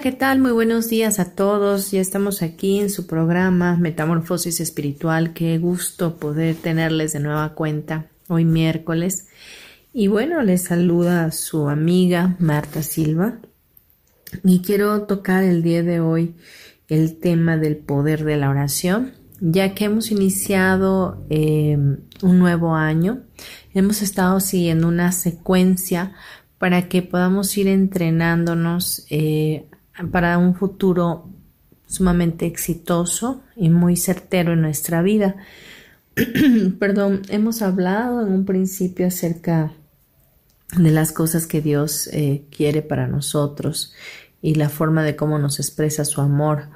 ¿Qué tal? Muy buenos días a todos. Ya estamos aquí en su programa Metamorfosis Espiritual. Qué gusto poder tenerles de nueva cuenta hoy miércoles. Y bueno, les saluda su amiga Marta Silva. Y quiero tocar el día de hoy el tema del poder de la oración, ya que hemos iniciado em, un nuevo año. Hemos estado siguiendo una secuencia para que podamos ir entrenándonos eh, para un futuro sumamente exitoso y muy certero en nuestra vida. Perdón, hemos hablado en un principio acerca de las cosas que Dios eh, quiere para nosotros y la forma de cómo nos expresa su amor.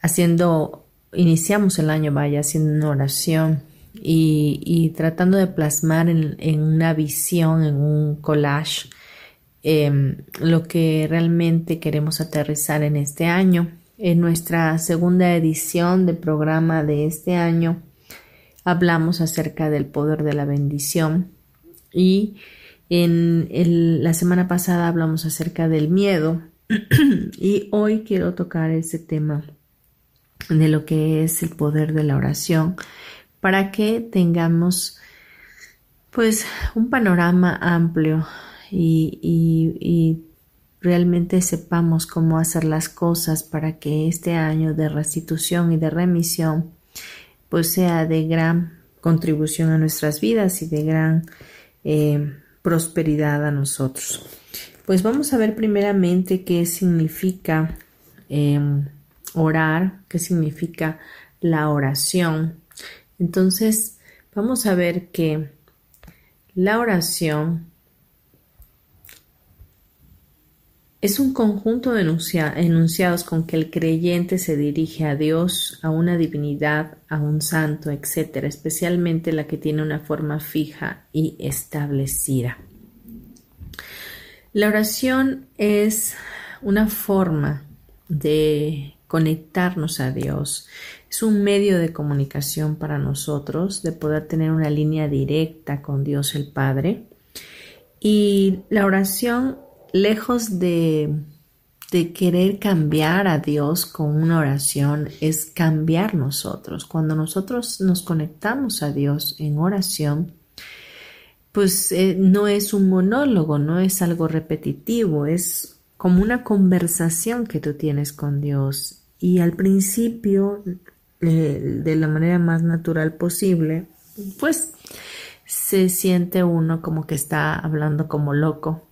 Haciendo, iniciamos el año, vaya, haciendo una oración y, tratando de plasmar en, una visión, en un collage, Em, lo que realmente queremos aterrizar en este año. En nuestra segunda edición del programa de este año hablamos acerca del poder de la bendición y en la semana pasada hablamos acerca del miedo y hoy quiero tocar ese tema de lo que es el poder de la oración para que tengamos pues un panorama amplio y, realmente sepamos cómo hacer las cosas para que este año de restitución y de remisión pues sea de gran contribución a nuestras vidas y de gran eh, prosperidad a nosotros. Pues vamos a ver primeramente qué significa em, orar, qué significa la oración. Entonces, vamos a ver que la oración Es un conjunto de enunciados con que el creyente se dirige a Dios, a una divinidad, a un santo, etc., especialmente la que tiene una forma fija y establecida. La oración es una forma de conectarnos a Dios. Es un medio de comunicación para nosotros, de poder tener una línea directa con Dios el Padre. Y la oración lejos de, querer cambiar a Dios con una oración, es cambiar nosotros. Cuando nosotros nos conectamos a Dios en oración, pues eh, no es un monólogo, no es algo repetitivo, es como una conversación que tú tienes con Dios. Y al principio, eh, de la manera más natural posible, pues se siente uno como que está hablando como loco,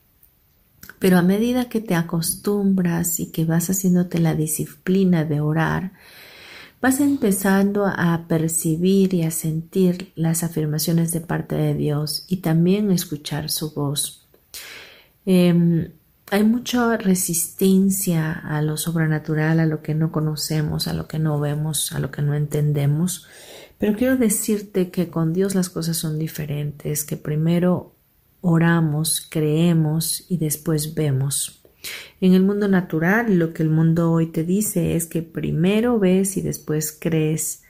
pero a medida que te acostumbras y que vas haciéndote la disciplina de orar, vas empezando a percibir y a sentir las afirmaciones de parte de Dios y también escuchar su voz. Em, hay mucha resistencia a lo sobrenatural, a lo que no conocemos, a lo que no vemos, a lo que no entendemos. Pero quiero decirte que con Dios las cosas son diferentes, que primero oramos, creemos y después vemos. En el mundo natural, lo que el mundo hoy te dice es que primero ves y después crees.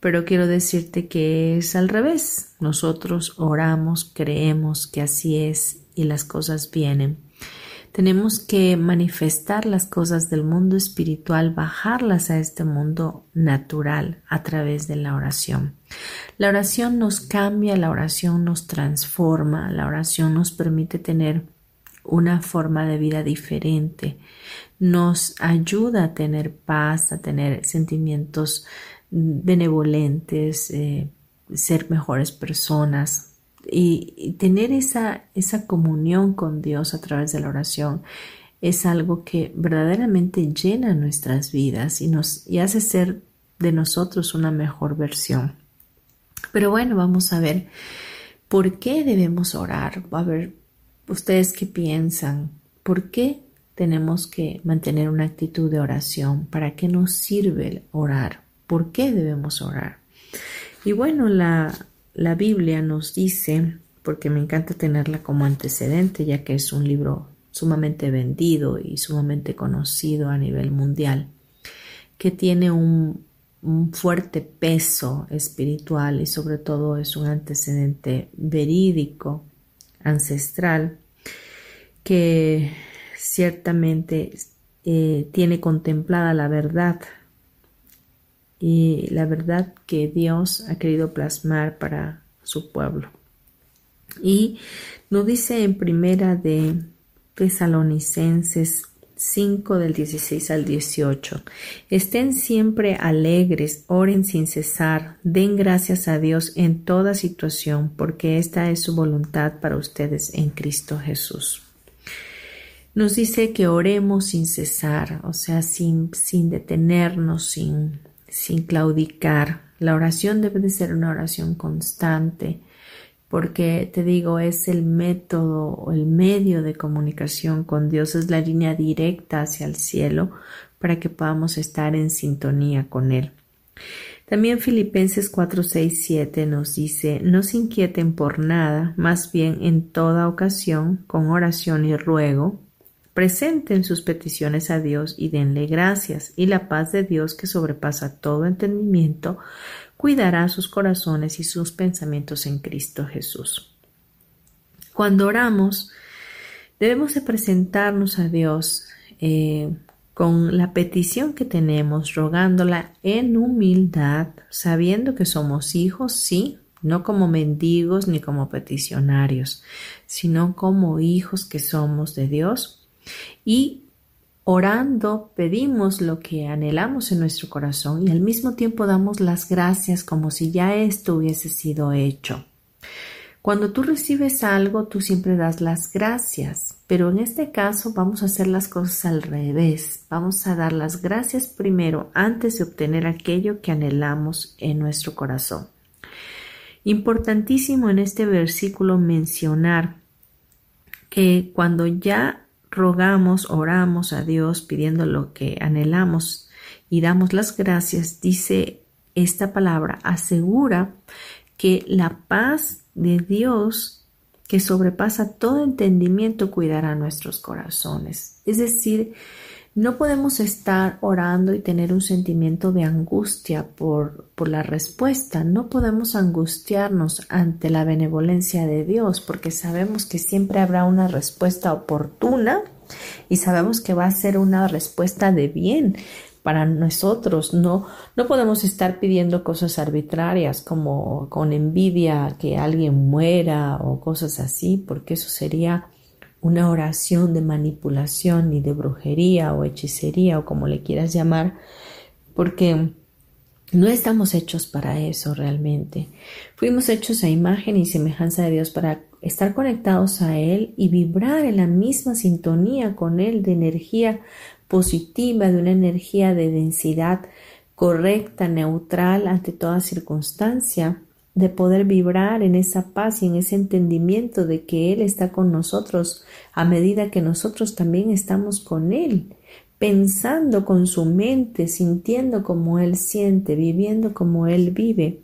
Pero quiero decirte que es al revés. Nosotros oramos, creemos que así es y las cosas vienen. Tenemos que manifestar las cosas del mundo espiritual, bajarlas a este mundo natural a través de la oración. La oración nos cambia, la oración nos transforma, la oración nos permite tener una forma de vida diferente, nos ayuda a tener paz, a tener sentimientos benevolentes, eh, ser mejores personas y, tener esa, esa comunión con Dios a través de la oración es algo que verdaderamente llena nuestras vidas y nos y hace ser de nosotros una mejor versión. Pero bueno, vamos a ver por qué debemos orar. A ver, ustedes qué piensan. ¿Por qué tenemos que mantener una actitud de oración? ¿Para qué nos sirve orar? ¿Por qué debemos orar? Y bueno, la, la Biblia nos dice, porque me encanta tenerla como antecedente, ya que es un libro sumamente vendido y sumamente conocido a nivel mundial, que tiene un, fuerte peso espiritual y sobre todo es un antecedente verídico, ancestral, que ciertamente eh, tiene contemplada la verdad y la verdad que Dios ha querido plasmar para su pueblo. Y nos dice en primera de Tesalonicenses 5 del 16 al 18. Estén siempre alegres, oren sin cesar, den gracias a Dios en toda situación, porque esta es su voluntad para ustedes en Cristo Jesús. Nos dice que oremos sin cesar, o sea, sin, sin detenernos, sin, sin claudicar. La oración debe de ser una oración constante, porque te digo, es el método o el medio de comunicación con Dios, es la línea directa hacia el cielo para que podamos estar en sintonía con Él. También Filipenses 4, 6, 7 nos dice, no se inquieten por nada, más bien en toda ocasión, con oración y ruego, presenten sus peticiones a Dios y denle gracias, y la paz de Dios que sobrepasa todo entendimiento, cuidará sus corazones y sus pensamientos en Cristo Jesús. Cuando oramos, debemos de presentarnos a Dios eh, con la petición que tenemos, rogándola en humildad, sabiendo que somos hijos, sí, no como mendigos ni como peticionarios, sino como hijos que somos de Dios y Orando pedimos lo que anhelamos en nuestro corazón y al mismo tiempo damos las gracias como si ya esto hubiese sido hecho. Cuando tú recibes algo, tú siempre das las gracias, pero en este caso vamos a hacer las cosas al revés. Vamos a dar las gracias primero antes de obtener aquello que anhelamos en nuestro corazón. Importantísimo en este versículo mencionar que cuando ya rogamos, oramos a Dios pidiendo lo que anhelamos y damos las gracias, dice esta palabra, asegura que la paz de Dios que sobrepasa todo entendimiento cuidará nuestros corazones. Es decir, no podemos estar orando y tener un sentimiento de angustia por, por, la respuesta. No podemos angustiarnos ante la benevolencia de Dios porque sabemos que siempre habrá una respuesta oportuna y sabemos que va a ser una respuesta de bien para nosotros. No, no podemos estar pidiendo cosas arbitrarias como con envidia que alguien muera o cosas así porque eso sería una oración de manipulación y de brujería o hechicería o como le quieras llamar, porque no estamos hechos para eso realmente. Fuimos hechos a imagen y semejanza de Dios para estar conectados a Él y vibrar en la misma sintonía con Él de energía positiva, de una energía de densidad correcta, neutral ante toda circunstancia de poder vibrar en esa paz y en ese entendimiento de que Él está con nosotros a medida que nosotros también estamos con Él, pensando con su mente, sintiendo como Él siente, viviendo como Él vive.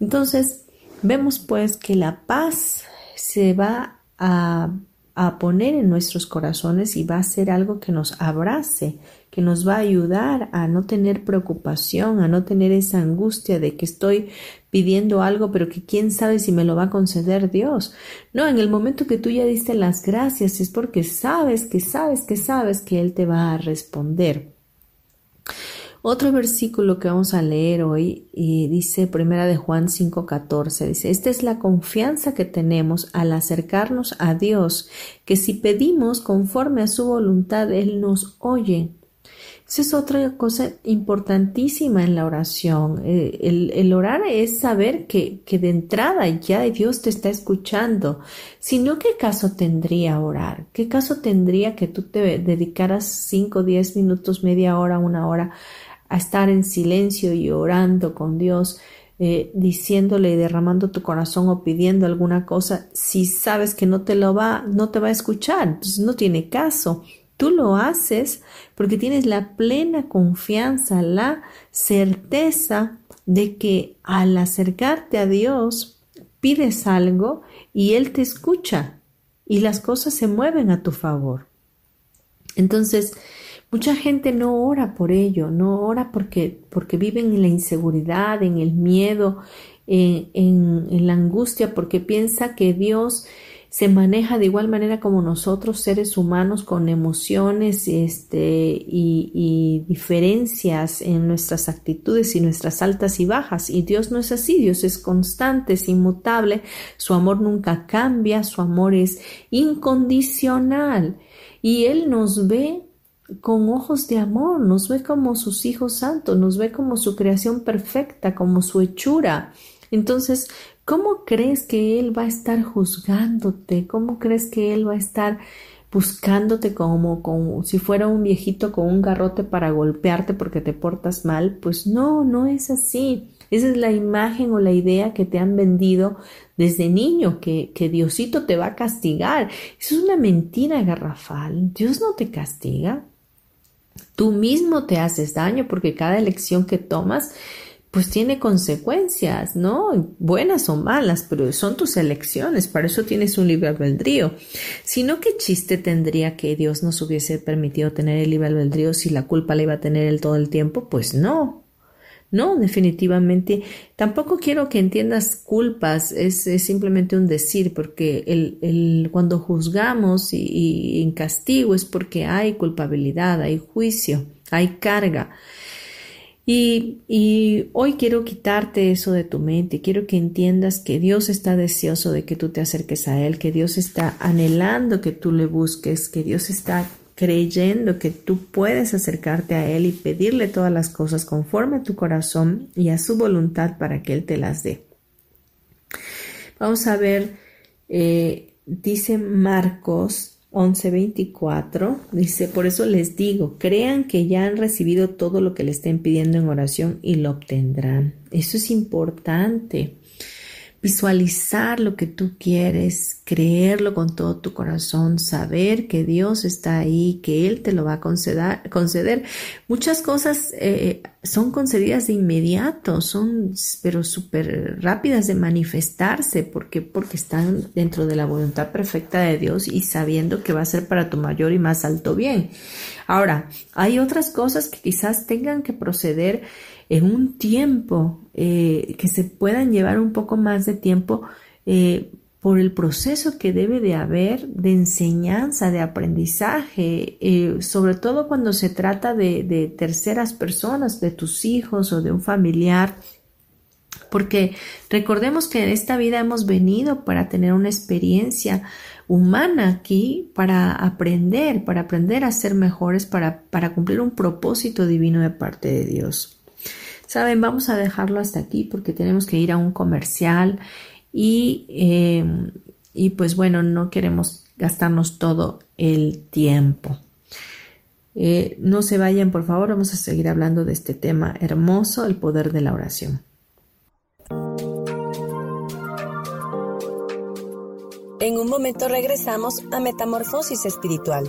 Entonces, vemos pues que la paz se va a, a poner en nuestros corazones y va a ser algo que nos abrace, que nos va a ayudar a no tener preocupación, a no tener esa angustia de que estoy pidiendo algo, pero que quién sabe si me lo va a conceder Dios. No, en el momento que tú ya diste las gracias es porque sabes que sabes que sabes que Él te va a responder. Otro versículo que vamos a leer hoy dice Primera de Juan 5:14 dice, "Esta es la confianza que tenemos al acercarnos a Dios, que si pedimos conforme a su voluntad él nos oye." Esa es otra cosa importantísima en la oración. Eh, el, orar es saber que, que, de entrada ya Dios te está escuchando. Si no, ¿qué caso tendría orar? ¿Qué caso tendría que tú te dedicaras 5, 10 minutos, media hora, una hora a estar en silencio y orando con Dios? Eh, diciéndole y derramando tu corazón o pidiendo alguna cosa, si sabes que no te lo va, no te va a escuchar, entonces no tiene caso. Tú lo haces porque tienes la plena confianza, la certeza de que al acercarte a Dios pides algo y Él te escucha y las cosas se mueven a tu favor. Entonces, mucha gente no ora por ello, no ora porque, porque viven en la inseguridad, en el miedo, en, en la angustia, porque piensa que Dios se maneja de igual manera como nosotros, seres humanos, con emociones este, y, diferencias en nuestras actitudes y nuestras altas y bajas. Y Dios no es así, Dios es constante, es inmutable, su amor nunca cambia, su amor es incondicional. Y Él nos ve con ojos de amor, nos ve como sus hijos santos, nos ve como su creación perfecta, como su hechura. Entonces, ¿Cómo crees que Él va a estar juzgándote? ¿Cómo crees que Él va a estar buscándote como, como si fuera un viejito con un garrote para golpearte porque te portas mal? Pues no, no es así. Esa es la imagen o la idea que te han vendido desde niño, que, que Diosito te va a castigar. Eso es una mentira garrafal. Dios no te castiga. Tú mismo te haces daño porque cada elección que tomas pues tiene consecuencias, ¿no? Buenas o malas, pero son tus elecciones, para eso tienes un libre albedrío. Si no, ¿qué chiste tendría que Dios nos hubiese permitido tener el libre albedrío si la culpa la iba a tener él todo el tiempo? Pues no. No, definitivamente. Tampoco quiero que entiendas culpas, es, simplemente un decir, porque el, el, cuando juzgamos y, y en castigo es porque hay culpabilidad, hay juicio, hay carga. Y, hoy quiero quitarte eso de tu mente, quiero que entiendas que Dios está deseoso de que tú te acerques a Él, que Dios está anhelando que tú le busques, que Dios está creyendo que tú puedes acercarte a Él y pedirle todas las cosas conforme a tu corazón y a su voluntad para que Él te las dé. Vamos a ver, eh, dice Marcos 11:24 dice, por eso les digo, crean que ya han recibido todo lo que le estén pidiendo en oración y lo obtendrán. Eso es importante visualizar lo que tú quieres, creerlo con todo tu corazón, saber que Dios está ahí, que Él te lo va a conceder. conceder. Muchas cosas eh, son concedidas de inmediato, son pero súper rápidas de manifestarse porque, porque están dentro de la voluntad perfecta de Dios y sabiendo que va a ser para tu mayor y más alto bien. Ahora, hay otras cosas que quizás tengan que proceder en un tiempo eh, que se puedan llevar un poco más de tiempo eh, por el proceso que debe de haber de enseñanza, de aprendizaje, eh, sobre todo cuando se trata de, de terceras personas, de tus hijos o de un familiar porque recordemos que en esta vida hemos venido para tener una experiencia humana aquí, para aprender, para aprender a ser mejores, para, para cumplir un propósito divino de parte de Dios. Saben, vamos a dejarlo hasta aquí porque tenemos que ir a un comercial y, em, y pues bueno, no queremos gastarnos todo el tiempo. Eh, no se vayan, por favor, vamos a seguir hablando de este tema hermoso, el poder de la oración. En un momento regresamos a Metamorfosis Espiritual.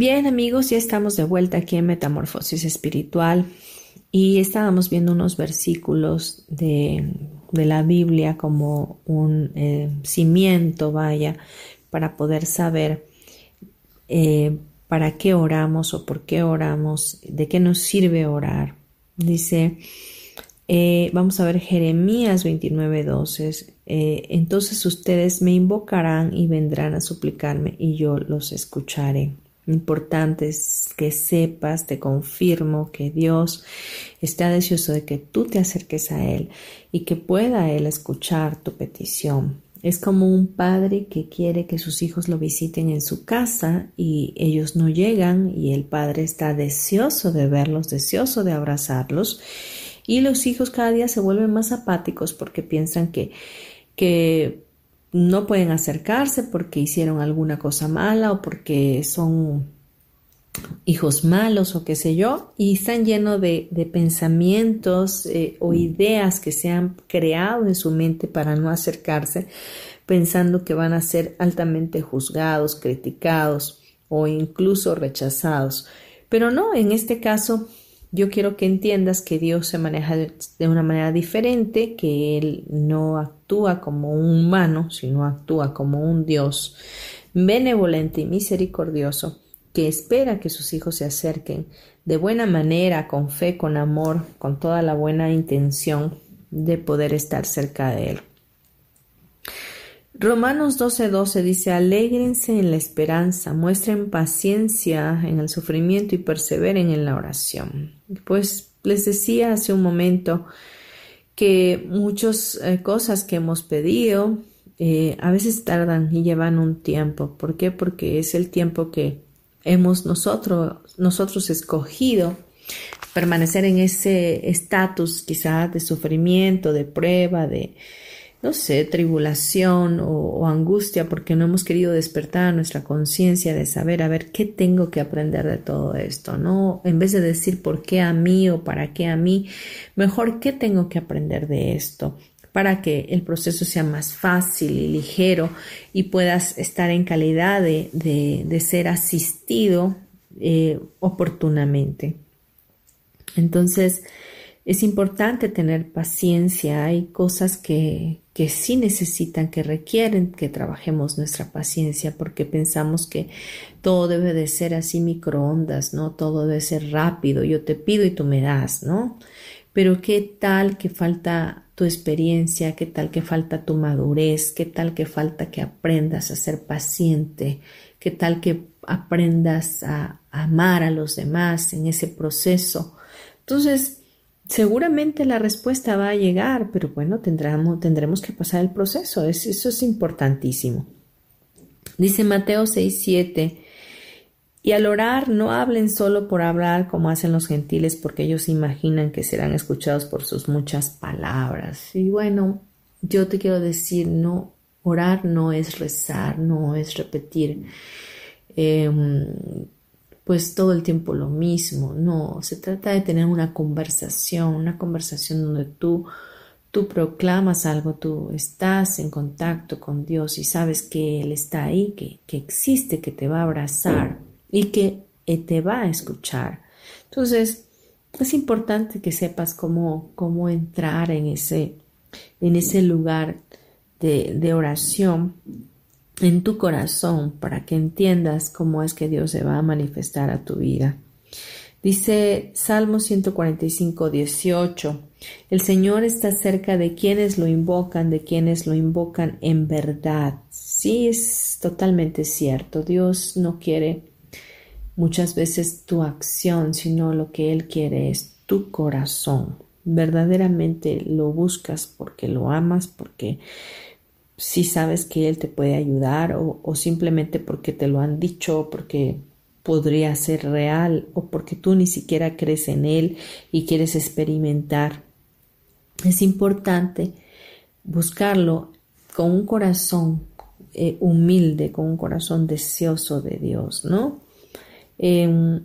Bien amigos, ya estamos de vuelta aquí en Metamorfosis Espiritual y estábamos viendo unos versículos de, la Biblia como un eh, cimiento, vaya, para poder saber eh, para qué oramos o por qué oramos, de qué nos sirve orar. Dice, eh, vamos a ver Jeremías 29, 12. entonces ustedes me invocarán y vendrán a suplicarme y yo los escucharé importante es que sepas, te confirmo que Dios está deseoso de que tú te acerques a Él y que pueda Él escuchar tu petición. Es como un padre que quiere que sus hijos lo visiten en su casa y ellos no llegan y el padre está deseoso de verlos, deseoso de abrazarlos y los hijos cada día se vuelven más apáticos porque piensan que, que no pueden acercarse porque hicieron alguna cosa mala o porque son hijos malos o qué sé yo, y están llenos de, pensamientos eh, o ideas que se han creado en su mente para no acercarse, pensando que van a ser altamente juzgados, criticados o incluso rechazados. Pero no, en este caso yo quiero que entiendas que Dios se maneja de una manera diferente, que Él no actúa como un humano, sino actúa como un Dios benevolente y misericordioso, que espera que sus hijos se acerquen de buena manera, con fe, con amor, con toda la buena intención de poder estar cerca de Él. Romanos 12:12 dice, alégrense en la esperanza, muestren paciencia en el sufrimiento y perseveren en la oración. Pues les decía hace un momento que muchas eh, cosas que hemos pedido eh, a veces tardan y llevan un tiempo. ¿Por qué? Porque es el tiempo que hemos nosotros, nosotros escogido permanecer en ese estatus quizás de sufrimiento, de prueba, de, no sé, tribulación o, angustia porque no hemos querido despertar nuestra conciencia de saber, a ver, ¿qué tengo que aprender de todo esto? ¿No? En vez de decir por qué a mí o para qué a mí, mejor qué tengo que aprender de esto para que el proceso sea más fácil y ligero y puedas estar en calidad de, ser asistido eh, oportunamente. Entonces, es importante tener paciencia. Hay cosas que, que sí necesitan, que requieren que trabajemos nuestra paciencia porque pensamos que todo debe de ser así microondas, ¿no? Todo debe ser rápido. Yo te pido y tú me das, ¿no? Pero qué tal que falta tu experiencia, qué tal que falta tu madurez, qué tal que falta que aprendas a ser paciente, qué tal que aprendas a amar a los demás en ese proceso. Entonces, seguramente la respuesta va a llegar, pero bueno, tendremos, que pasar el proceso. eso es importantísimo. Dice Mateo 6:7, y al orar no hablen solo por hablar como hacen los gentiles porque ellos imaginan que serán escuchados por sus muchas palabras. Y bueno, yo te quiero decir, no, orar no es rezar, no es repetir em, pues todo el tiempo lo mismo, no, se trata de tener una conversación, una conversación donde tú tú proclamas algo, tú estás en contacto con Dios y sabes que Él está ahí, que, que existe, que te va a abrazar y que eh, te va a escuchar. Entonces, es importante que sepas cómo, cómo entrar en ese, en ese lugar de, de oración en tu corazón para que entiendas cómo es que Dios se va a manifestar a tu vida. Dice Salmo 145, 18, el Señor está cerca de quienes lo invocan, de quienes lo invocan en verdad. Sí, es totalmente cierto. Dios no quiere muchas veces tu acción, sino lo que Él quiere es tu corazón. Verdaderamente lo buscas porque lo amas, porque si sabes que Él te puede ayudar o, o simplemente porque te lo han dicho, porque podría ser real o porque tú ni siquiera crees en Él y quieres experimentar. Es importante buscarlo con un corazón eh, humilde, con un corazón deseoso de Dios, ¿no? Em,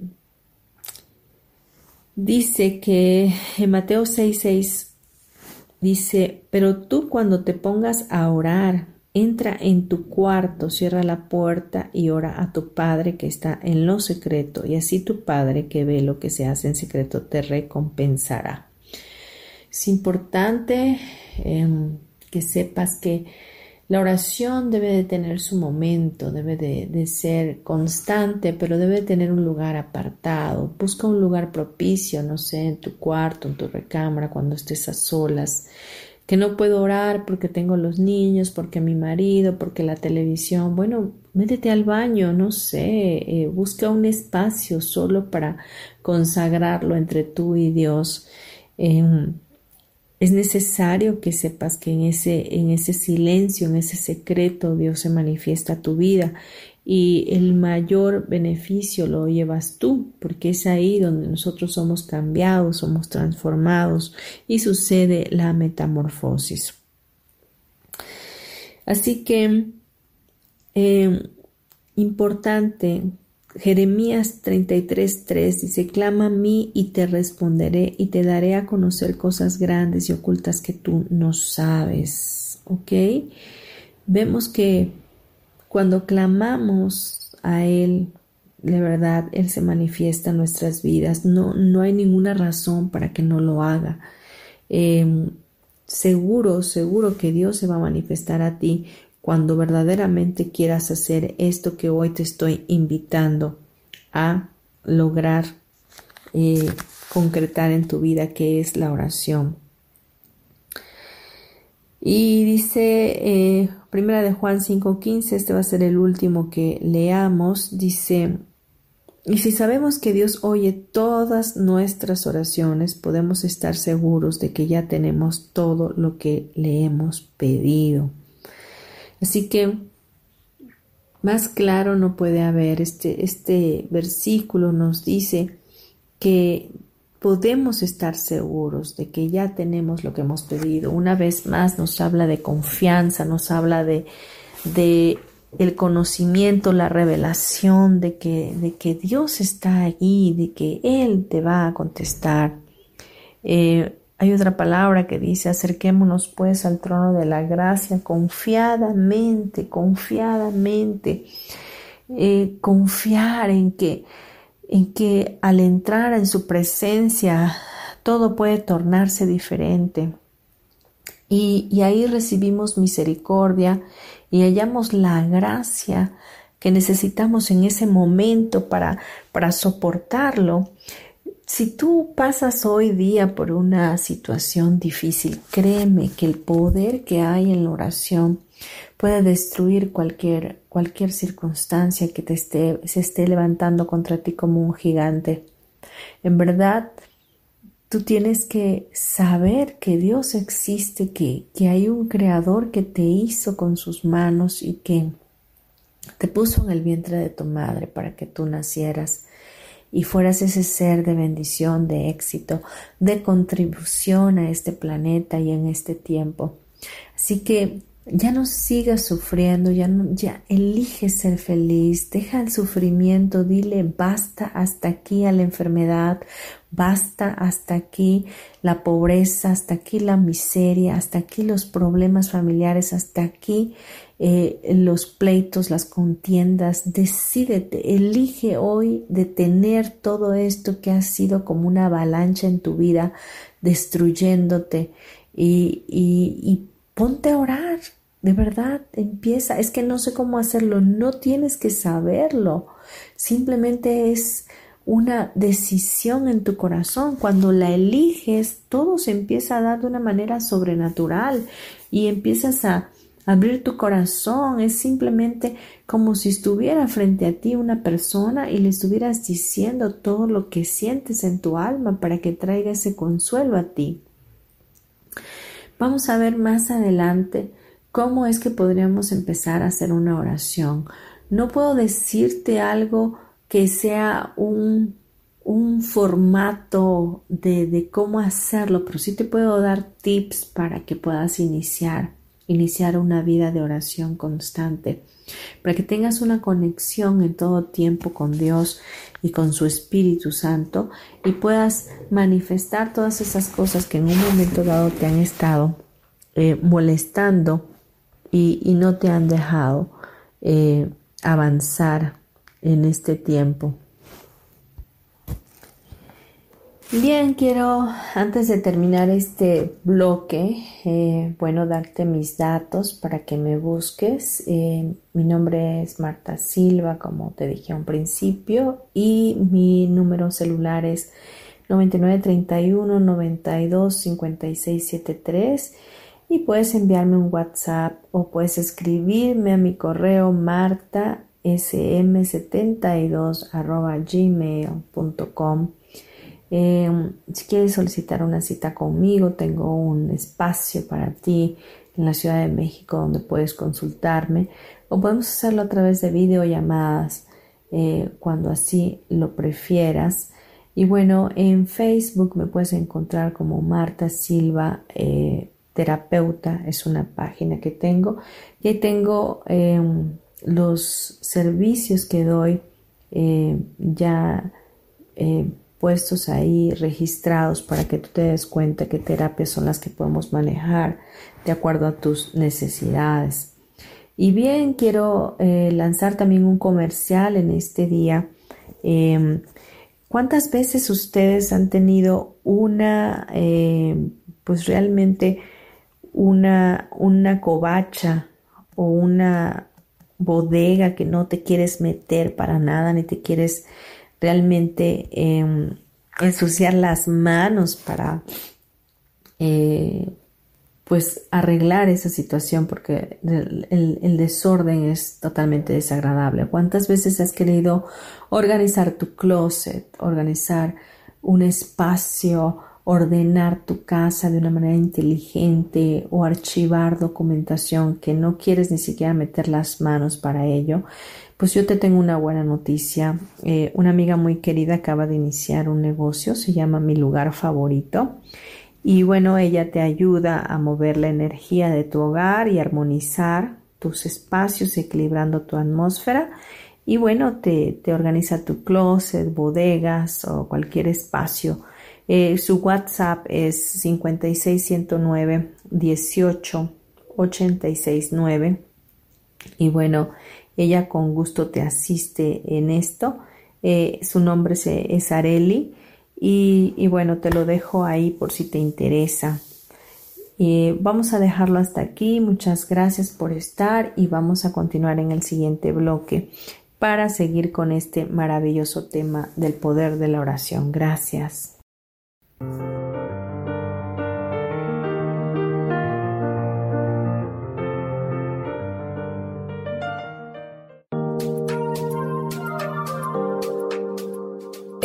dice que en Mateo 6:6 dice, pero tú cuando te pongas a orar, entra en tu cuarto, cierra la puerta y ora a tu Padre que está en lo secreto, y así tu Padre que ve lo que se hace en secreto te recompensará. Es importante em, que sepas que la oración debe de tener su momento, debe de, ser constante, pero debe de tener un lugar apartado. Busca un lugar propicio, no sé, en tu cuarto, en tu recámara, cuando estés a solas. Que no puedo orar porque tengo los niños, porque mi marido, porque la televisión. Bueno, métete al baño, no sé, eh, busca un espacio solo para consagrarlo entre tú y Dios. Em, es necesario que sepas que en ese, en ese silencio, en ese secreto, Dios se manifiesta tu vida y el mayor beneficio lo llevas tú, porque es ahí donde nosotros somos cambiados, somos transformados y sucede la metamorfosis. Así que, eh, importante Jeremías 33:3 dice, clama a mí y te responderé y te daré a conocer cosas grandes y ocultas que tú no sabes. ¿Ok? Vemos que cuando clamamos a Él, de verdad, Él se manifiesta en nuestras vidas. No, no hay ninguna razón para que no lo haga. Em, seguro, seguro que Dios se va a manifestar a ti cuando verdaderamente quieras hacer esto que hoy te estoy invitando a lograr eh, concretar en tu vida, que es la oración. Y dice, eh, primera de Juan 5.15, este va a ser el último que leamos, dice, y si sabemos que Dios oye todas nuestras oraciones, podemos estar seguros de que ya tenemos todo lo que le hemos pedido. Así que más claro no puede haber. Este, este versículo nos dice que podemos estar seguros de que ya tenemos lo que hemos pedido. Una vez más nos habla de confianza, nos habla de, de el conocimiento, la revelación de que, de que Dios está allí, de que Él te va a contestar. Eh, hay otra palabra que dice, acerquémonos pues al trono de la gracia confiadamente, confiadamente, eh, confiar en que, en que al entrar en su presencia todo puede tornarse diferente. Y, y ahí recibimos misericordia y hallamos la gracia que necesitamos en ese momento para, para soportarlo. Si tú pasas hoy día por una situación difícil, créeme que el poder que hay en la oración puede destruir cualquier, cualquier circunstancia que te esté, se esté levantando contra ti como un gigante. En verdad, tú tienes que saber que Dios existe, que, que hay un creador que te hizo con sus manos y que te puso en el vientre de tu madre para que tú nacieras y fueras ese ser de bendición, de éxito, de contribución a este planeta y en este tiempo. Así que ya no sigas sufriendo, ya, no, ya elige ser feliz, deja el sufrimiento, dile basta hasta aquí a la enfermedad, basta hasta aquí la pobreza, hasta aquí la miseria, hasta aquí los problemas familiares, hasta aquí eh, los pleitos, las contiendas. Decídete, elige hoy detener todo esto que ha sido como una avalancha en tu vida, destruyéndote y, y, y ponte a orar, de verdad, empieza. Es que no sé cómo hacerlo, no tienes que saberlo. Simplemente es una decisión en tu corazón. Cuando la eliges, todo se empieza a dar de una manera sobrenatural y empiezas a abrir tu corazón. Es simplemente como si estuviera frente a ti una persona y le estuvieras diciendo todo lo que sientes en tu alma para que traiga ese consuelo a ti. Vamos a ver más adelante cómo es que podríamos empezar a hacer una oración. No puedo decirte algo que sea un, un formato de, de, cómo hacerlo, pero sí te puedo dar tips para que puedas iniciar, iniciar una vida de oración constante, para que tengas una conexión en todo tiempo con Dios y con su Espíritu Santo y puedas manifestar todas esas cosas que en un momento dado te han estado eh, molestando y, no te han dejado eh, avanzar en este tiempo. Bien, quiero antes de terminar este bloque, eh, bueno, darte mis datos para que me busques. mi nombre es Marta Silva, como te dije a un principio, y mi número celular es 9931 92 56 73 y puedes enviarme un WhatsApp o puedes escribirme a mi correo martasm72 gmail.com. Em, si quieres solicitar una cita conmigo, tengo un espacio para ti en la Ciudad de México donde puedes consultarme. O podemos hacerlo a través de videollamadas eh, cuando así lo prefieras. Y bueno, en Facebook me puedes encontrar como Marta Silva eh, terapeuta, es una página que tengo. Y ahí tengo em, los servicios que doy eh, ya puestos ahí registrados para que tú te des cuenta qué terapias son las que podemos manejar de acuerdo a tus necesidades. Y bien, quiero eh, lanzar también un comercial en este día. Em, ¿Cuántas veces ustedes han tenido una, pues realmente, una, una covacha o una bodega que no te quieres meter para nada, ni te quieres realmente em, ensuciar las manos para eh, pues arreglar esa situación porque el, el, desorden es totalmente desagradable. ¿Cuántas veces has querido organizar tu closet, organizar un espacio ordenar tu casa de una manera inteligente o archivar documentación que no quieres ni siquiera meter las manos para ello, pues yo te tengo una buena noticia. Eh, una amiga muy querida acaba de iniciar un negocio, se llama Mi lugar favorito. Y bueno, ella te ayuda a mover la energía de tu hogar y armonizar tus espacios, equilibrando tu atmósfera. Y bueno, te, te organiza tu closet, bodegas o cualquier espacio eh, su WhatsApp es 56109 18 y bueno, ella con gusto te asiste en esto. Eh, su nombre es, Areli y, bueno, te lo dejo ahí por si te interesa. Eh, vamos a dejarlo hasta aquí. Muchas gracias por estar y vamos a continuar en el siguiente bloque para seguir con este maravilloso tema del poder de la oración. Gracias.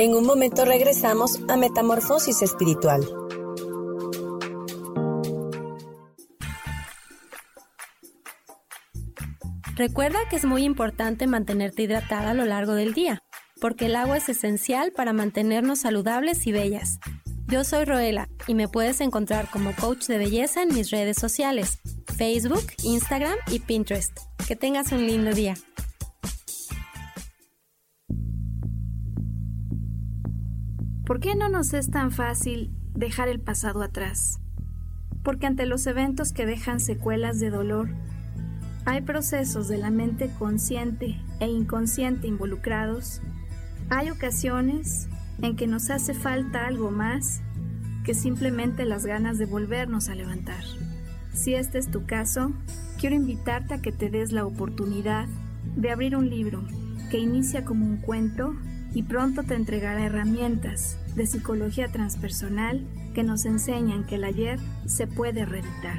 En un momento regresamos a Metamorfosis Espiritual. Recuerda que es muy importante mantenerte hidratada a lo largo del día, porque el agua es esencial para mantenernos saludables y bellas. Yo soy Roela y me puedes encontrar como coach de belleza en mis redes sociales, Facebook, Instagram y Pinterest. Que tengas un lindo día. ¿Por qué no nos es tan fácil dejar el pasado atrás? Porque ante los eventos que dejan secuelas de dolor, hay procesos de la mente consciente e inconsciente involucrados. Hay ocasiones en que nos hace falta algo más que simplemente las ganas de volvernos a levantar. Si este es tu caso, quiero invitarte a que te des la oportunidad de abrir un libro que inicia como un cuento y pronto te entregará herramientas de psicología transpersonal que nos enseñan que el ayer se puede reeditar.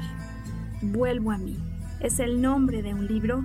Vuelvo a mí. Es el nombre de un libro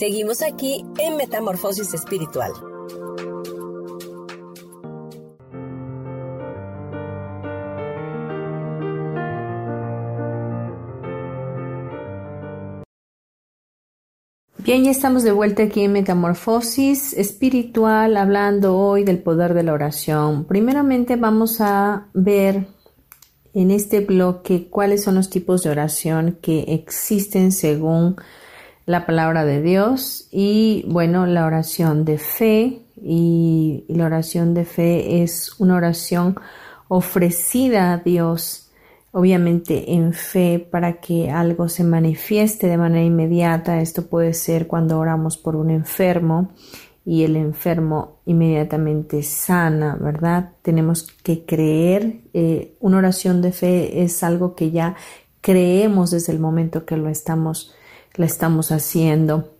Seguimos aquí en Metamorfosis Espiritual. Bien, ya estamos de vuelta aquí en Metamorfosis Espiritual, hablando hoy del poder de la oración. Primeramente vamos a ver en este bloque cuáles son los tipos de oración que existen según la palabra de Dios y bueno, la oración de fe y, la oración de fe es una oración ofrecida a Dios, obviamente en fe para que algo se manifieste de manera inmediata. Esto puede ser cuando oramos por un enfermo y el enfermo inmediatamente sana, ¿verdad? Tenemos que creer. Eh, una oración de fe es algo que ya creemos desde el momento que lo estamos la estamos haciendo.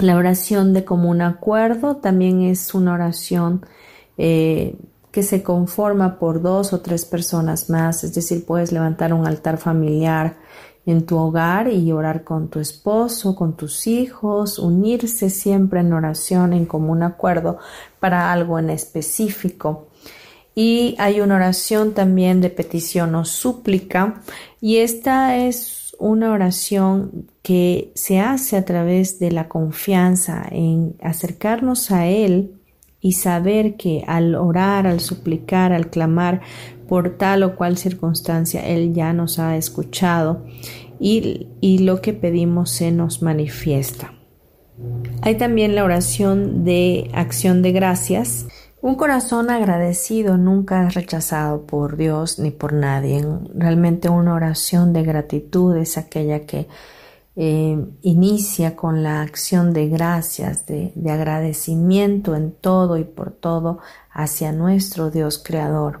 La oración de común acuerdo también es una oración eh, que se conforma por dos o tres personas más, es decir, puedes levantar un altar familiar en tu hogar y orar con tu esposo, con tus hijos, unirse siempre en oración en común acuerdo para algo en específico. Y hay una oración también de petición o súplica y esta es una oración que se hace a través de la confianza en acercarnos a Él y saber que al orar, al suplicar, al clamar por tal o cual circunstancia, Él ya nos ha escuchado y, y lo que pedimos se nos manifiesta. Hay también la oración de acción de gracias. Un corazón agradecido nunca es rechazado por Dios ni por nadie. Realmente una oración de gratitud es aquella que eh, inicia con la acción de gracias, de, de agradecimiento en todo y por todo hacia nuestro Dios Creador.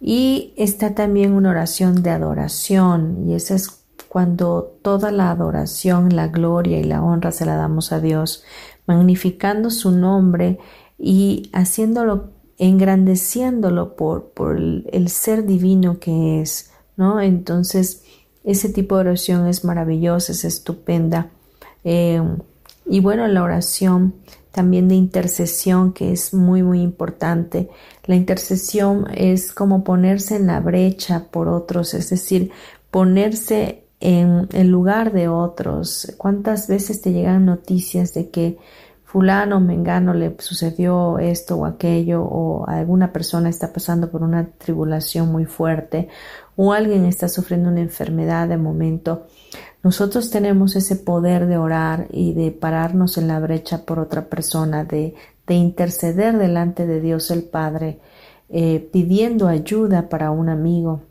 Y está también una oración de adoración y esa es cuando toda la adoración, la gloria y la honra se la damos a Dios, magnificando su nombre y haciéndolo, engrandeciéndolo por, por el, ser divino que es, ¿no? Entonces, ese tipo de oración es maravillosa, es estupenda. Eh, y bueno, la oración también de intercesión, que es muy, muy importante. La intercesión es como ponerse en la brecha por otros, es decir, ponerse en el lugar de otros. ¿Cuántas veces te llegan noticias de que fulano o mengano le sucedió esto o aquello o alguna persona está pasando por una tribulación muy fuerte o alguien está sufriendo una enfermedad de momento? Nosotros tenemos ese poder de orar y de pararnos en la brecha por otra persona, de, de interceder delante de Dios el Padre, eh, pidiendo ayuda para un amigo,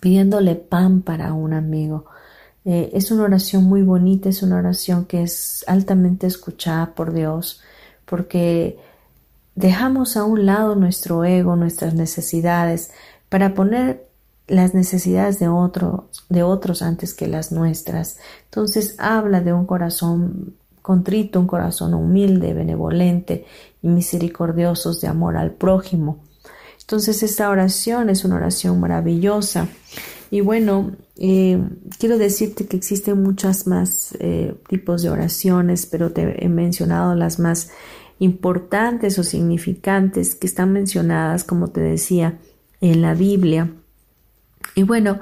pidiéndole pan para un amigo. Eh, es una oración muy bonita, es una oración que es altamente escuchada por Dios, porque dejamos a un lado nuestro ego, nuestras necesidades, para poner las necesidades de, otro, de otros antes que las nuestras. Entonces habla de un corazón contrito, un corazón humilde, benevolente y misericordiosos de amor al prójimo. Entonces esta oración es una oración maravillosa. Y bueno, eh, quiero decirte que existen muchas más eh, tipos de oraciones, pero te he mencionado las más importantes o significantes que están mencionadas, como te decía, en la Biblia. Y bueno,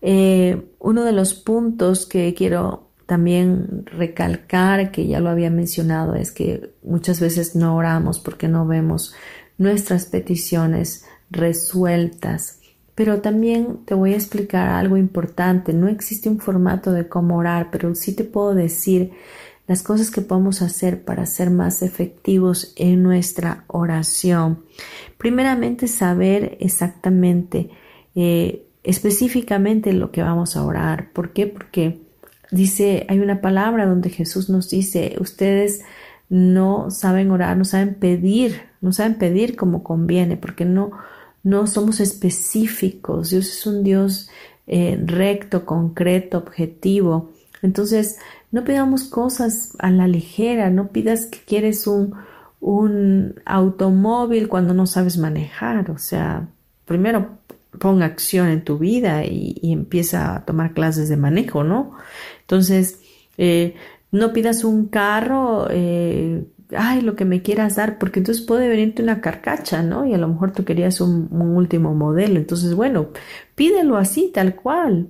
eh, uno de los puntos que quiero también recalcar, que ya lo había mencionado, es que muchas veces no oramos porque no vemos nuestras peticiones resueltas. Pero también te voy a explicar algo importante. No existe un formato de cómo orar, pero sí te puedo decir las cosas que podemos hacer para ser más efectivos en nuestra oración. Primeramente, saber exactamente, eh, específicamente lo que vamos a orar. ¿Por qué? Porque dice, hay una palabra donde Jesús nos dice, ustedes no saben orar, no saben pedir, no saben pedir como conviene, porque no, no somos específicos. Dios es un Dios eh, recto, concreto, objetivo. Entonces, no pidamos cosas a la ligera, no pidas que quieres un, un automóvil cuando no sabes manejar. O sea, primero pon acción en tu vida y, empieza a tomar clases de manejo, ¿no? Entonces, eh, no pidas un carro eh, ay, lo que me quieras dar, porque entonces puede venirte una carcacha, ¿no? Y a lo mejor tú querías un, último modelo. Entonces, bueno, pídelo así, tal cual.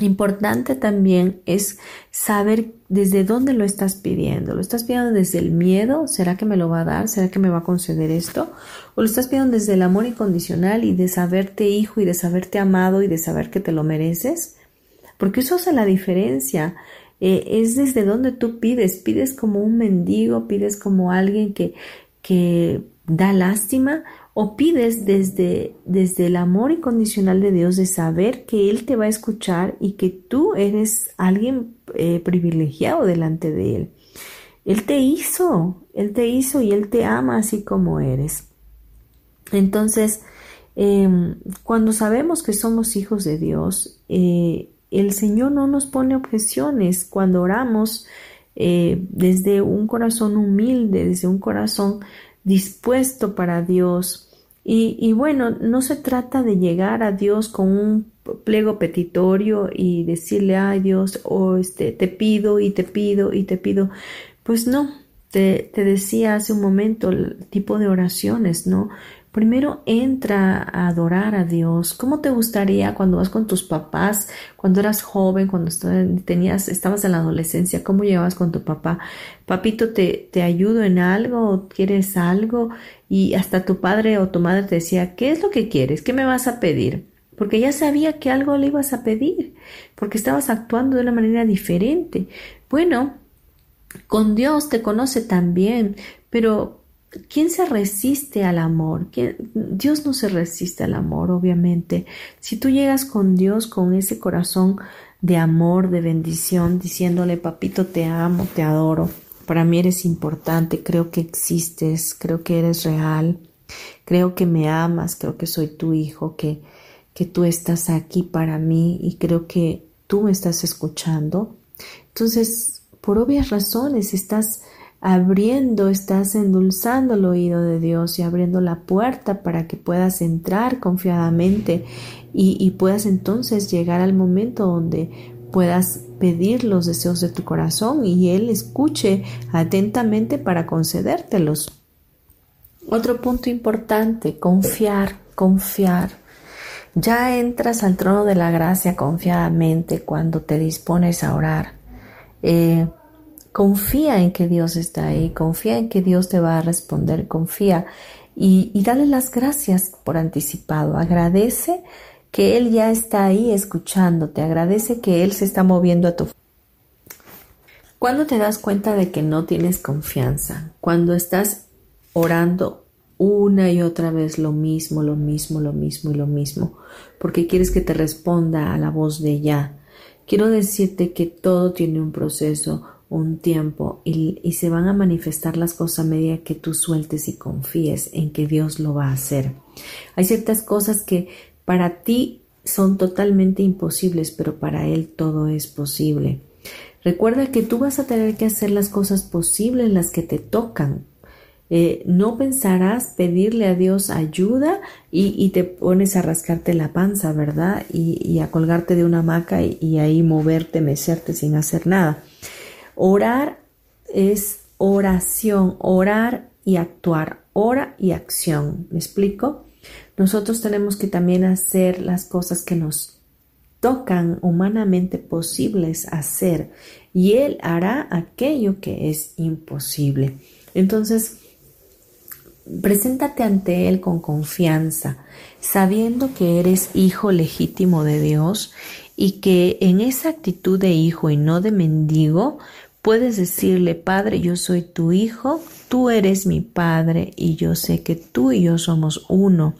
Importante también es saber desde dónde lo estás pidiendo. ¿Lo estás pidiendo desde el miedo? ¿Será que me lo va a dar? ¿Será que me va a conceder esto? ¿O lo estás pidiendo desde el amor incondicional y de saberte hijo y de saberte amado y de saber que te lo mereces? Porque eso hace la diferencia. Eh, es desde donde tú pides, pides como un mendigo, pides como alguien que, que da lástima o pides desde, desde el amor incondicional de Dios de saber que Él te va a escuchar y que tú eres alguien eh, privilegiado delante de Él. Él te hizo, Él te hizo y Él te ama así como eres. Entonces, em, cuando sabemos que somos hijos de Dios, eh, el Señor no nos pone objeciones cuando oramos eh, desde un corazón humilde, desde un corazón dispuesto para Dios. Y, bueno, no se trata de llegar a Dios con un pliego petitorio y decirle, ay Dios, o este, te pido y te pido y te pido. Pues no, te, te decía hace un momento el tipo de oraciones, ¿no? Primero entra a adorar a Dios. ¿Cómo te gustaría cuando vas con tus papás, cuando eras joven, cuando tenías, estabas en la adolescencia, cómo llevabas con tu papá? Papito, ¿te, te ayudo en algo? ¿Quieres algo? Y hasta tu padre o tu madre te decía, ¿qué es lo que quieres? ¿Qué me vas a pedir? Porque ya sabía que algo le ibas a pedir, porque estabas actuando de una manera diferente. Bueno, con Dios te conoce también, pero ¿quién se resiste al amor? Dios no se resiste al amor, obviamente. Si tú llegas con Dios con ese corazón de amor, de bendición, diciéndole, papito, te amo, te adoro, para mí eres importante, creo que existes, creo que eres real, creo que me amas, creo que soy tu hijo, que, que tú estás aquí para mí y creo que tú me estás escuchando. Entonces, por obvias razones estás abriendo, estás endulzando el oído de Dios y abriendo la puerta para que puedas entrar confiadamente y, puedas entonces llegar al momento donde puedas pedir los deseos de tu corazón y Él escuche atentamente para concedértelos. Otro punto importante, confiar, confiar. Ya entras al trono de la gracia confiadamente cuando te dispones a orar. Eh, confía en que Dios está ahí, confía en que Dios te va a responder, confía. Y, dale las gracias por anticipado. Agradece que Él ya está ahí escuchándote, agradece que Él se está moviendo a tu cuando te das cuenta de que no tienes confianza, cuando estás orando una y otra vez lo mismo, lo mismo, lo mismo y lo mismo, porque quieres que te responda a la voz de ya, Quiero decirte que todo tiene un proceso, un tiempo y, se van a manifestar las cosas a medida que tú sueltes y confíes en que Dios lo va a hacer. Hay ciertas cosas que para ti son totalmente imposibles, pero para Él todo es posible. Recuerda que tú vas a tener que hacer las cosas posibles, las que te tocan, eh, no pensarás pedirle a Dios ayuda y, te pones a rascarte la panza, ¿verdad? Y, a colgarte de una hamaca y, ahí moverte, mecerte sin hacer nada. Orar es oración, orar y actuar, ora y acción. ¿Me explico? Nosotros tenemos que también hacer las cosas que nos tocan humanamente posibles hacer y Él hará aquello que es imposible. Entonces, Preséntate ante Él con confianza, sabiendo que eres hijo legítimo de Dios y que en esa actitud de hijo y no de mendigo puedes decirle, Padre, yo soy tu hijo, tú eres mi Padre y yo sé que tú y yo somos uno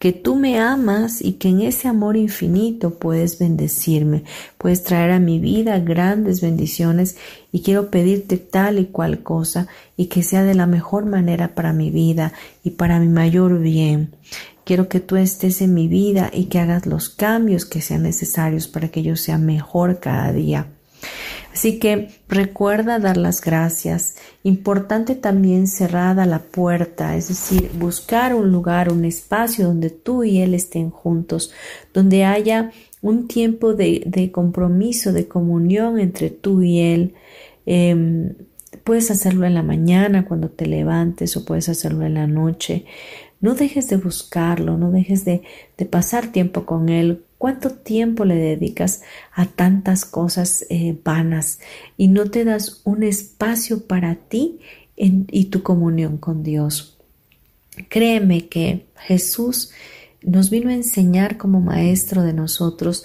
que tú me amas y que en ese amor infinito puedes bendecirme, puedes traer a mi vida grandes bendiciones y quiero pedirte tal y cual cosa y que sea de la mejor manera para mi vida y para mi mayor bien. Quiero que tú estés en mi vida y que hagas los cambios que sean necesarios para que yo sea mejor cada día. Así que recuerda dar las gracias. Importante también cerrada la puerta, es decir, buscar un lugar, un espacio donde tú y él estén juntos, donde haya un tiempo de, compromiso, de comunión entre tú y él. Em, puedes hacerlo en la mañana cuando te levantes o puedes hacerlo en la noche. No dejes de buscarlo, no dejes de, de pasar tiempo con él. ¿Cuánto tiempo le dedicas a tantas cosas eh, vanas y no te das un espacio para ti y tu comunión con Dios? Créeme que Jesús nos vino a enseñar como maestro de nosotros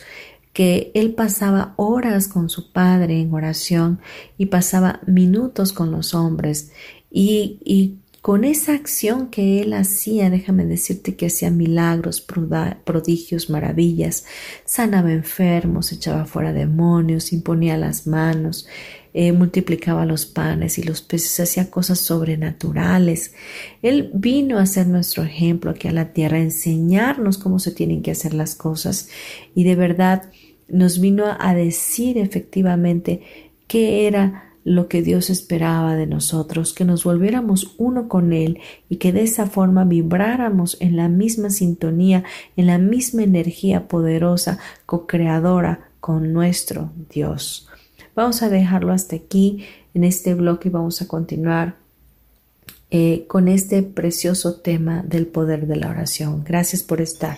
que él pasaba horas con su Padre en oración y pasaba minutos con los hombres y, y con esa acción que él hacía, déjame decirte que hacía milagros, prodigios, maravillas, sanaba enfermos, echaba fuera demonios, imponía las manos, eh, multiplicaba los panes y los peces, hacía cosas sobrenaturales. Él vino a ser nuestro ejemplo aquí a la tierra, a enseñarnos cómo se tienen que hacer las cosas y de verdad nos vino a decir efectivamente qué era lo que Dios esperaba de nosotros, que nos volviéramos uno con Él y que de esa forma vibráramos en la misma sintonía, en la misma energía poderosa, co-creadora con nuestro Dios. Vamos a dejarlo hasta aquí en este bloque y vamos a continuar eh, con este precioso tema del poder de la oración. Gracias por estar.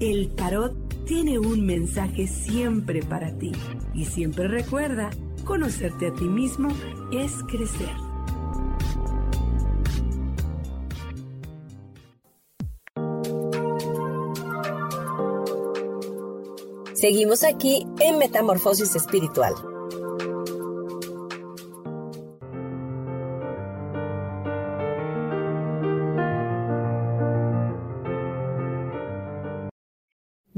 El tarot tiene un mensaje siempre para ti y siempre recuerda, conocerte a ti mismo es crecer. Seguimos aquí en Metamorfosis Espiritual.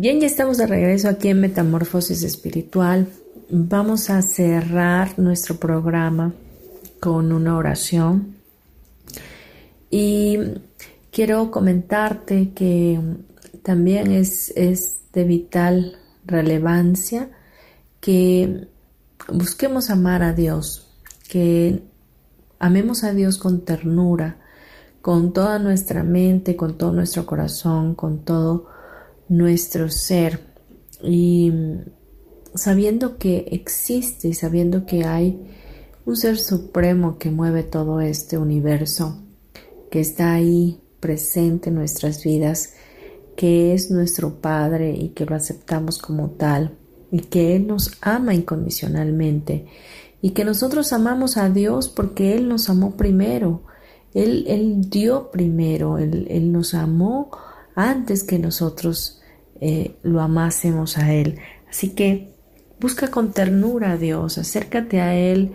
Bien, ya estamos de regreso aquí en Metamorfosis Espiritual. Vamos a cerrar nuestro programa con una oración. Y quiero comentarte que también es, es de vital relevancia que busquemos amar a Dios, que amemos a Dios con ternura, con toda nuestra mente, con todo nuestro corazón, con todo nuestro ser. Y sabiendo que existe y sabiendo que hay un ser supremo que mueve todo este universo, que está ahí presente en nuestras vidas que es nuestro Padre y que lo aceptamos como tal y que Él nos ama incondicionalmente y que nosotros amamos a Dios porque Él nos amó primero, Él, él dio primero, él, él, nos amó antes que nosotros eh, lo amásemos a Él. Así que busca con ternura a Dios, acércate a Él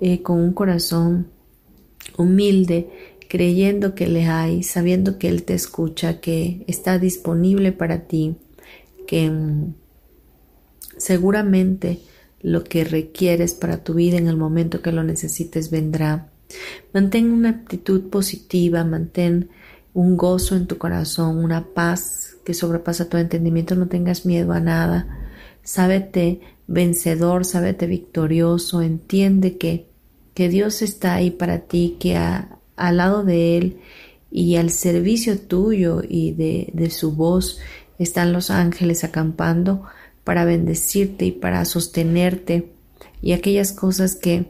eh, con un corazón humilde creyendo que le hay, sabiendo que Él te escucha, que está disponible para ti, que mm, seguramente lo que requieres para tu vida en el momento que lo necesites vendrá. Mantén una actitud positiva, mantén un gozo en tu corazón, una paz que sobrepasa tu entendimiento, no tengas miedo a nada. Sábete vencedor, sábete victorioso, entiende que que Dios está ahí para ti, que al lado de Él y al servicio tuyo y de, de su voz están los ángeles acampando para bendecirte y para sostenerte y aquellas cosas que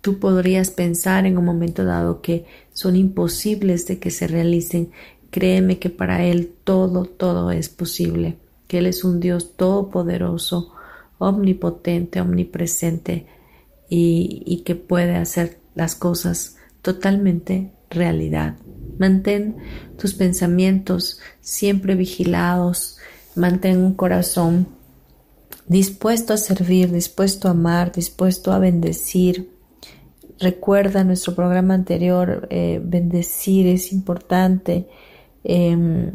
tú podrías pensar en un momento dado que son imposibles de que se realicen, créeme que para Él todo, todo es posible, que Él es un Dios todopoderoso, omnipotente, omnipresente y, y que puede hacer las cosas totalmente realidad. Mantén tus pensamientos siempre vigilados, mantén un corazón dispuesto a servir, dispuesto a amar, dispuesto a bendecir. Recuerda nuestro programa anterior, eh, bendecir es importante, em,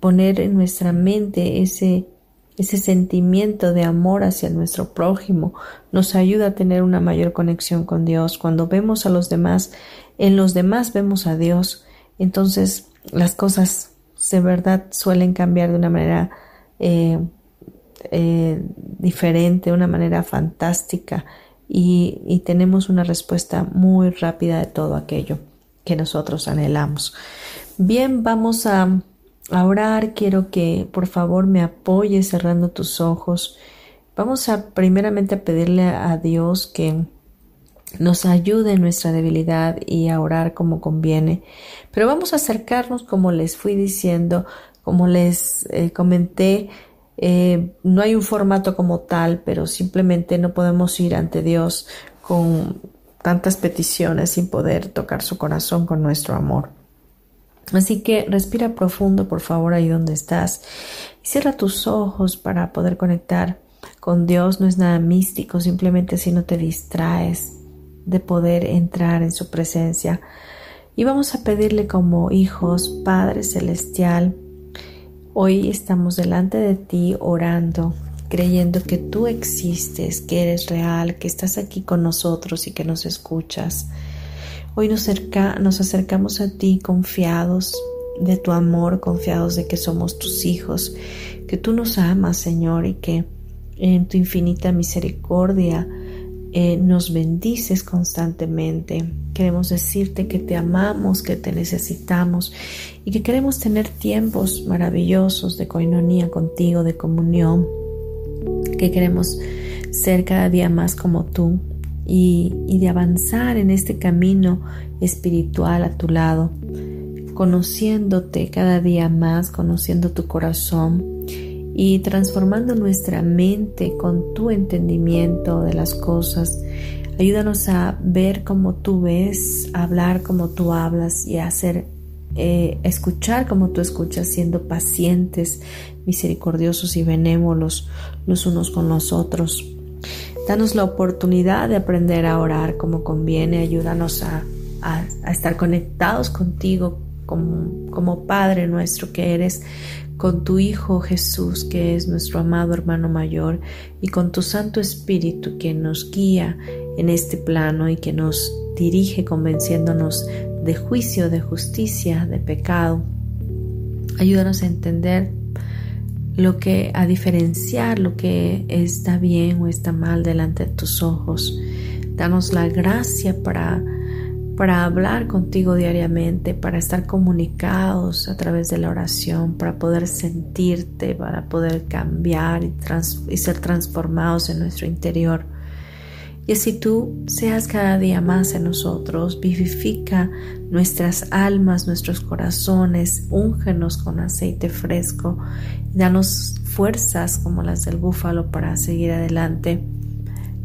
poner en nuestra mente ese, ese sentimiento de amor hacia nuestro prójimo, nos ayuda a tener una mayor conexión con Dios. Cuando vemos a los demás, en los demás vemos a Dios, entonces las cosas de verdad suelen cambiar de una manera eh, eh, diferente, una manera fantástica y, tenemos una respuesta muy rápida de todo aquello que nosotros anhelamos. Bien, vamos a, orar. Quiero que por favor me apoyes cerrando tus ojos. Vamos a primeramente a pedirle a Dios que nos ayude en nuestra debilidad y a orar como conviene. Pero vamos a acercarnos, como les fui diciendo, como les eh, comenté, eh, no hay un formato como tal, pero simplemente no podemos ir ante Dios con tantas peticiones sin poder tocar su corazón con nuestro amor. Así que respira profundo, por favor, ahí donde estás. Cierra tus ojos para poder conectar con Dios. No es nada místico, simplemente si no te distraes de poder entrar en su presencia. Y vamos a pedirle como hijos, Padre Celestial, Hoy estamos delante de ti orando, creyendo que tú existes, que eres real, que estás aquí con nosotros y que nos escuchas. Hoy nos, acercamos a ti confiados de tu amor, confiados de que somos tus hijos, que tú nos amas, Señor, y que en tu infinita misericordia eh, nos bendices constantemente. Queremos decirte que te amamos, que te necesitamos y que queremos tener tiempos maravillosos de coinonía contigo, de comunión, que queremos ser cada día más como tú y, de avanzar en este camino espiritual a tu lado, conociéndote cada día más, conociendo tu corazón y transformando nuestra mente con tu entendimiento de las cosas. Ayúdanos a ver como tú ves, hablar como tú hablas y hacer, eh, escuchar como tú escuchas, siendo pacientes, misericordiosos y benévolos los unos con los otros. Danos la oportunidad de aprender a orar como conviene. Ayúdanos a, estar conectados contigo como, Padre nuestro que eres con tu Hijo Jesús, que es nuestro amado hermano mayor, y con tu Santo Espíritu, que nos guía en este plano y que nos dirige convenciéndonos de juicio, de justicia, de pecado. Ayúdanos a entender lo que, a diferenciar lo que está bien o está mal delante de tus ojos. Danos la gracia para para hablar contigo diariamente, para estar comunicados a través de la oración, para poder sentirte, para poder cambiar y, ser transformados en nuestro interior. Y así tú seas cada día más en nosotros, vivifica nuestras almas, nuestros corazones, úngenos con aceite fresco, danos fuerzas como las del búfalo para seguir adelante.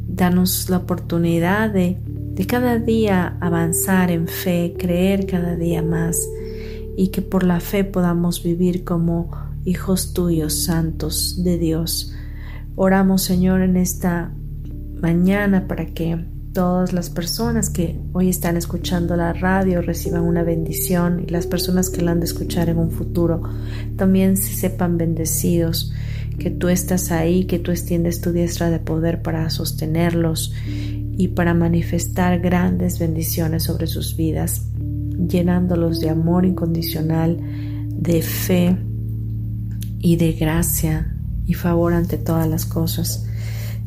Danos la oportunidad de de cada día avanzar en fe, creer cada día más y que por la fe podamos vivir como hijos tuyos, santos de Dios. Oramos, Señor, en esta mañana para que todas las personas que hoy están escuchando la radio reciban una bendición y las personas que la han de escuchar en un futuro también se sepan bendecidos, que tú estás ahí, que tú extiendes tu diestra de poder para sostenerlos y para manifestar grandes bendiciones sobre sus vidas, llenándolos de amor incondicional, de fe y de gracia y favor ante todas las cosas.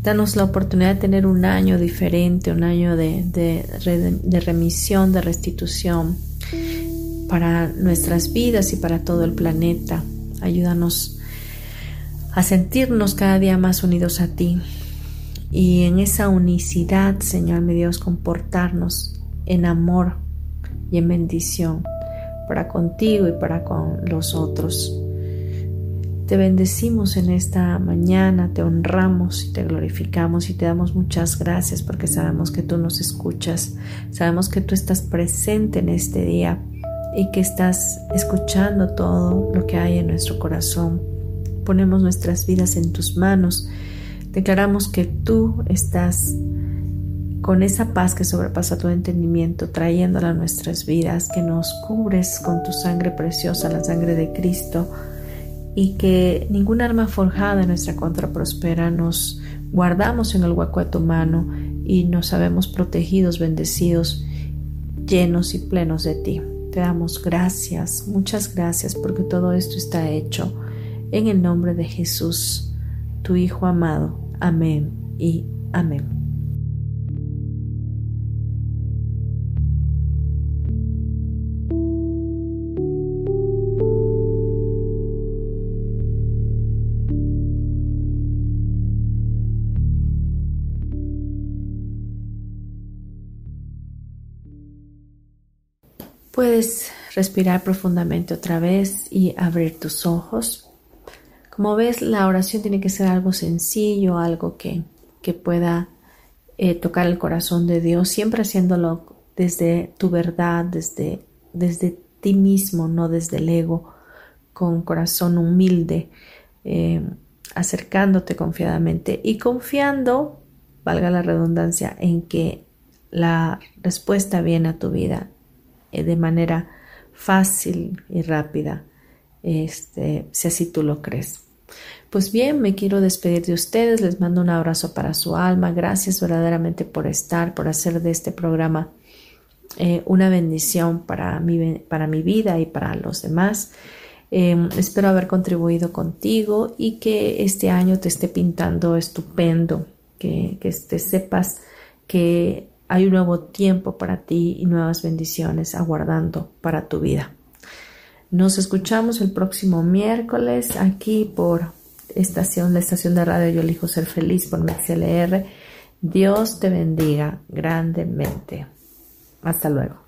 Danos la oportunidad de tener un año diferente, un año de, de, remisión, de restitución para nuestras vidas y para todo el planeta. Ayúdanos a sentirnos cada día más unidos a ti y en esa unicidad, Señor mi Dios, comportarnos en amor y en bendición para contigo y para con los otros. Te bendecimos en esta mañana, te honramos y te glorificamos y te damos muchas gracias porque sabemos que tú nos escuchas, sabemos que tú estás presente en este día y que estás escuchando todo lo que hay en nuestro corazón. Ponemos nuestras vidas en tus manos, declaramos que tú estás con esa paz que sobrepasa todo entendimiento, trayéndola a nuestras vidas, que nos cubres con tu sangre preciosa, la sangre de Cristo y que ningún arma forjada en nuestra contra prospera. Nos guardamos en el hueco de tu mano y nos sabemos protegidos, bendecidos, llenos y plenos de ti. Te damos gracias, muchas gracias porque todo esto está hecho en el nombre de Jesús, tu Hijo amado. Amén y amén. Puedes respirar profundamente otra vez y abrir tus ojos. Como ves, la oración tiene que ser algo sencillo, algo que, que pueda eh, tocar el corazón de Dios, siempre haciéndolo desde tu verdad, desde, desde ti mismo, no desde el ego, con corazón humilde, eh, acercándote confiadamente y confiando, valga la redundancia, en que la respuesta viene a tu vida de manera fácil y rápida, este, si así tú lo crees. Pues bien, me quiero despedir de ustedes, les mando un abrazo para su alma, gracias verdaderamente por estar, por hacer de este programa eh, una bendición para mi, para mi vida y para los demás. Em, espero haber contribuido contigo y que este año te esté pintando estupendo, que, que te sepas que hay un nuevo tiempo para ti y nuevas bendiciones aguardando para tu vida. Nos escuchamos el próximo miércoles aquí por estación, la estación de radio Yo elijo ser feliz por MexLR. Dios te bendiga grandemente. Hasta luego.